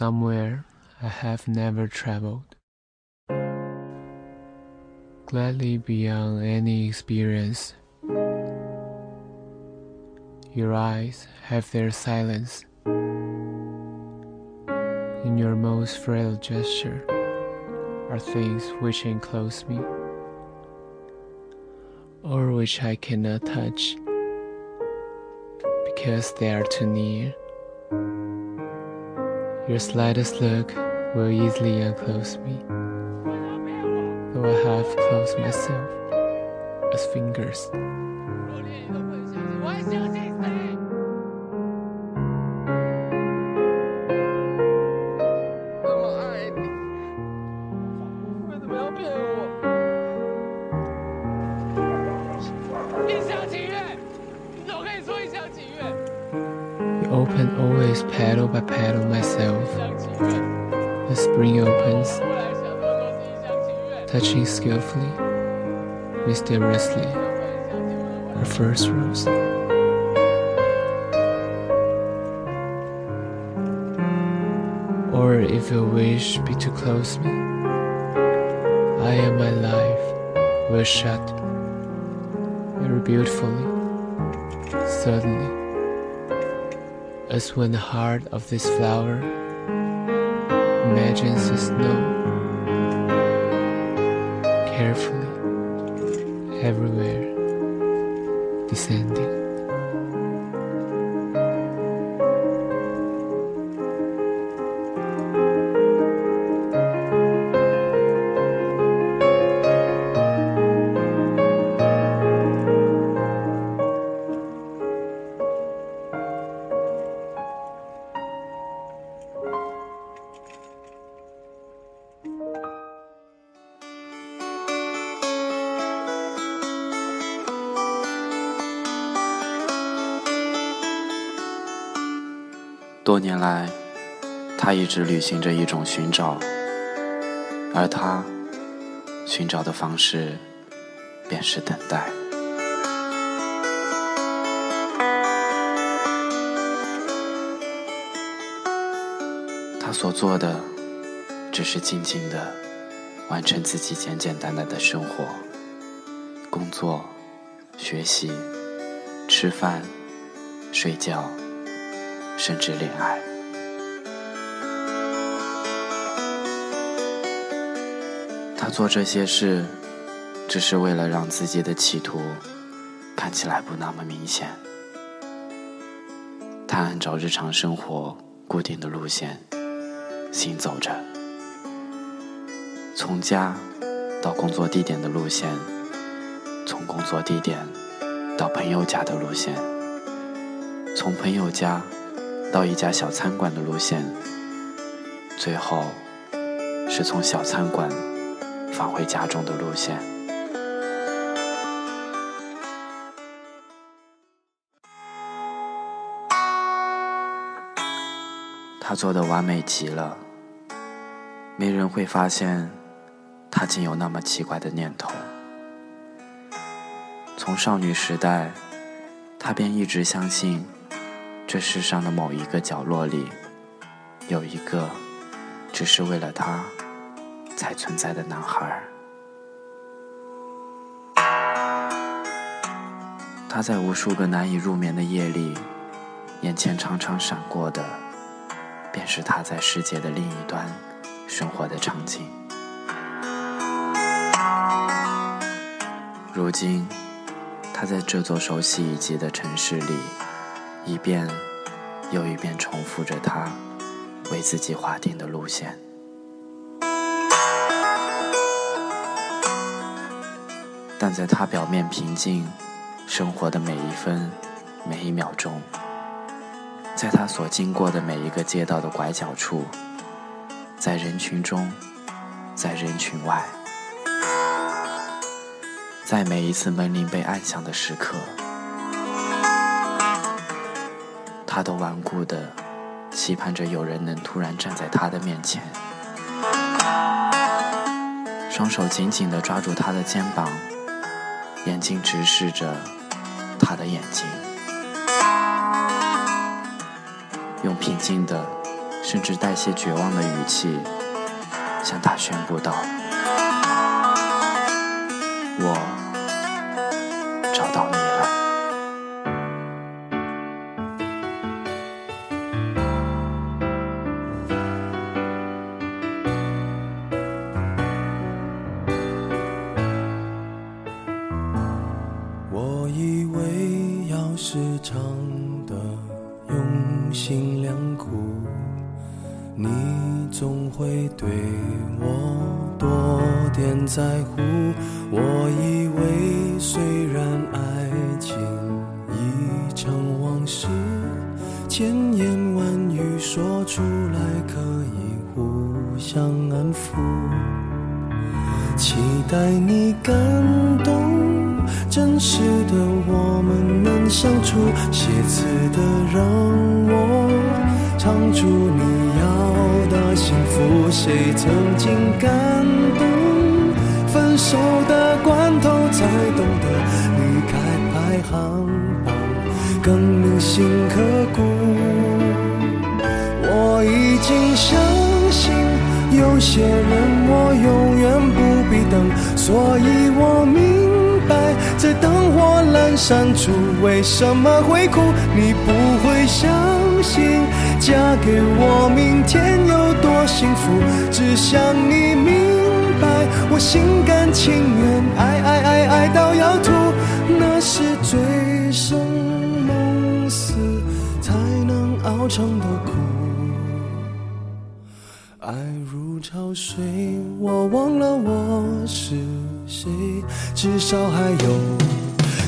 somewhere I have never traveled. Gladly beyond any experience, your eyes have their silence. In your most frail gesture are things which enclose me, or which I cannot touch because they are too near. Your slightest look will easily unclose me, though I have closed myself as fingers. open always paddle by paddle myself. The spring opens, touching skillfully, mysteriously, her first rose. Or if your wish be to close me, I and my life will shut very beautifully, suddenly as when the heart of this flower imagines the snow carefully, everywhere, descending. 多年来，他一直履行着一种寻找，而他寻找的方式便是等待。他所做的，只是静静的完成自己简简单单的生活，工作、学习、吃饭、睡觉。甚至恋爱。他做这些事，只是为了让自己的企图看起来不那么明显。他按照日常生活固定的路线行走着，从家到工作地点的路线，从工作地点到朋友家的路线，从朋友家。到一家小餐馆的路线，最后是从小餐馆返回家中的路线。他做的完美极了，没人会发现他竟有那么奇怪的念头。从少女时代，他便一直相信。这世上的某一个角落里，有一个只是为了他才存在的男孩。他在无数个难以入眠的夜里，眼前常常闪过的，便是他在世界的另一端生活的场景。如今，他在这座熟悉已及的城市里。一遍又一遍重复着他为自己划定的路线，但在他表面平静生活的每一分每一秒钟，在他所经过的每一个街道的拐角处，在人群中，在人群外，在每一次门铃被按响的时刻。他都顽固的期盼着有人能突然站在他的面前，双手紧紧地抓住他的肩膀，眼睛直视着他的眼睛，用平静的、甚至带些绝望的语气，向他宣布道：“为要是唱的用心良苦，你总会对我多点在乎。我以为虽然爱情已成往事，千言万语说出来可以互相安抚。期待你感动。真实的我相处，写词的让我唱出你要的幸福。谁曾经感动？分手的关头才懂得离开排行榜更铭心刻骨。我已经相信，有些人我永远不必等，所以。火阑珊处，为什么会哭？你不会相信，嫁给我，明天有多幸福？只想你明白，我心甘情愿，爱爱爱爱到要吐，那是醉生梦死才能熬成的苦。爱如潮水，我忘了我是谁，至少还有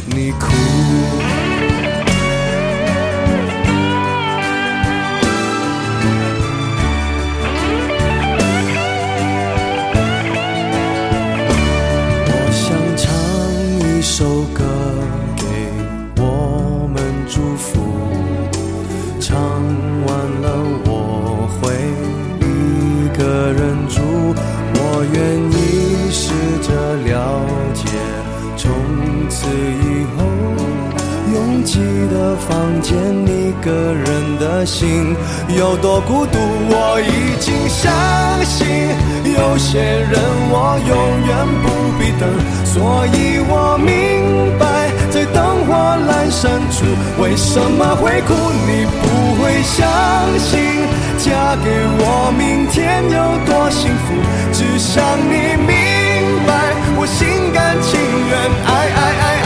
你哭。拥挤的房间，一个人的心有多孤独。我已经相信，有些人我永远不必等，所以我明白，在灯火阑珊处，为什么会哭？你不会相信，嫁给我，明天有多幸福？只想你明白，我心甘情愿，爱爱爱，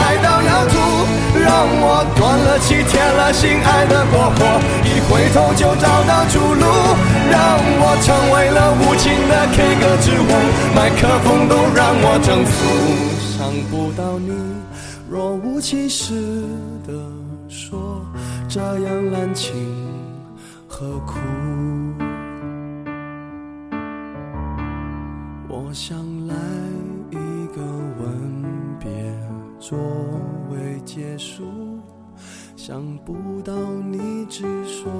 了气，铁了心，爱的过火，一回头就找到出路，让我成为了无情的 K 歌之王，麦克风都让我征服。伤不到你，若无其事的说，这样滥情何苦？我想想不到你只说。